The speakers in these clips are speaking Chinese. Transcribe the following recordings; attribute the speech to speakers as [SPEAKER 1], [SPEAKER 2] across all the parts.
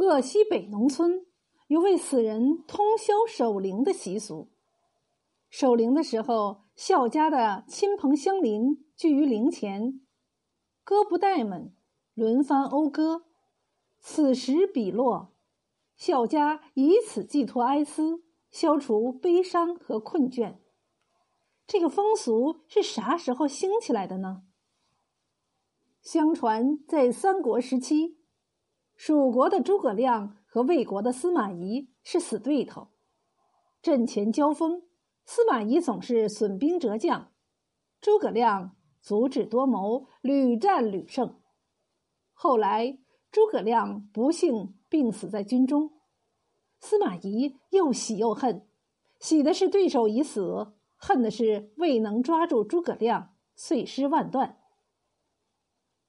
[SPEAKER 1] 鄂西北农村有为死人通宵守灵的习俗。守灵的时候，孝家的亲朋乡邻聚于灵前，歌不带们轮番讴歌。此时笔落，孝家以此寄托哀思，消除悲伤和困倦。这个风俗是啥时候兴起来的呢？相传在三国时期，蜀国的诸葛亮和魏国的司马懿是死对头，阵前交锋。司马懿总是损兵折将，诸葛亮足智多谋，屡战屡胜。后来诸葛亮不幸病死在军中，司马懿又喜又恨，喜的是对手已死，恨的是未能抓住诸葛亮，碎尸万段。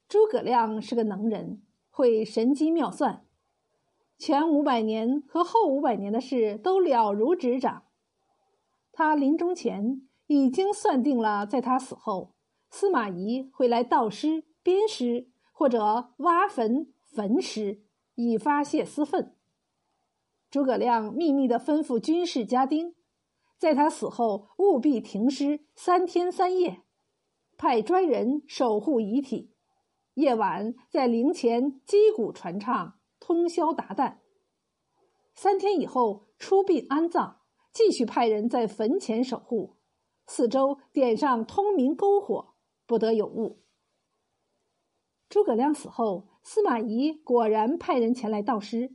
[SPEAKER 1] 诸葛亮是个能人，会神机妙算，前五百年和后五百年的事都了如指掌。他临终前已经算定了，在他死后，司马懿会来盗尸、鞭尸或者挖坟焚尸，以发泄私愤。诸葛亮秘密的吩咐军士家丁，在他死后务必停尸三天三夜，派专人守护遗体，夜晚在灵前击鼓传唱，通宵达旦。三天以后出殡安葬。继续派人在坟前守护，四周点上通明篝火，不得有误。诸葛亮死后，司马懿果然派人前来盗尸，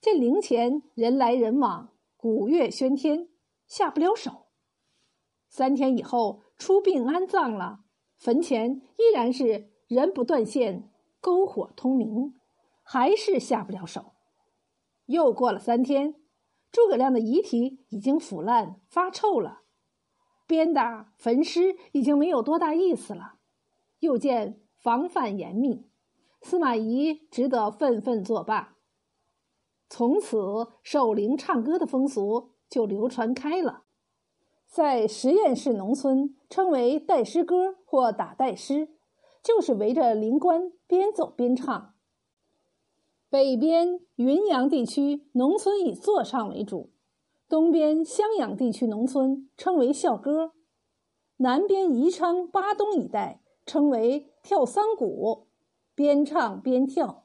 [SPEAKER 1] 见灵前人来人往，鼓乐喧天，下不了手。三天以后出殡安葬了，坟前依然是人不断线，篝火通明，还是下不了手。又过了三天。诸葛亮的遗体已经腐烂发臭了，鞭打焚尸已经没有多大意思了。又见防范严密，司马懿只得愤愤作罢。从此守灵唱歌的风俗就流传开了，在实验室农村称为带诗歌或打带诗，就是围着灵官边走边唱。北边云阳地区农村以坐唱为主，东边襄阳地区农村称为校歌，南边宜昌巴东一带称为跳桑鼓，边唱边跳。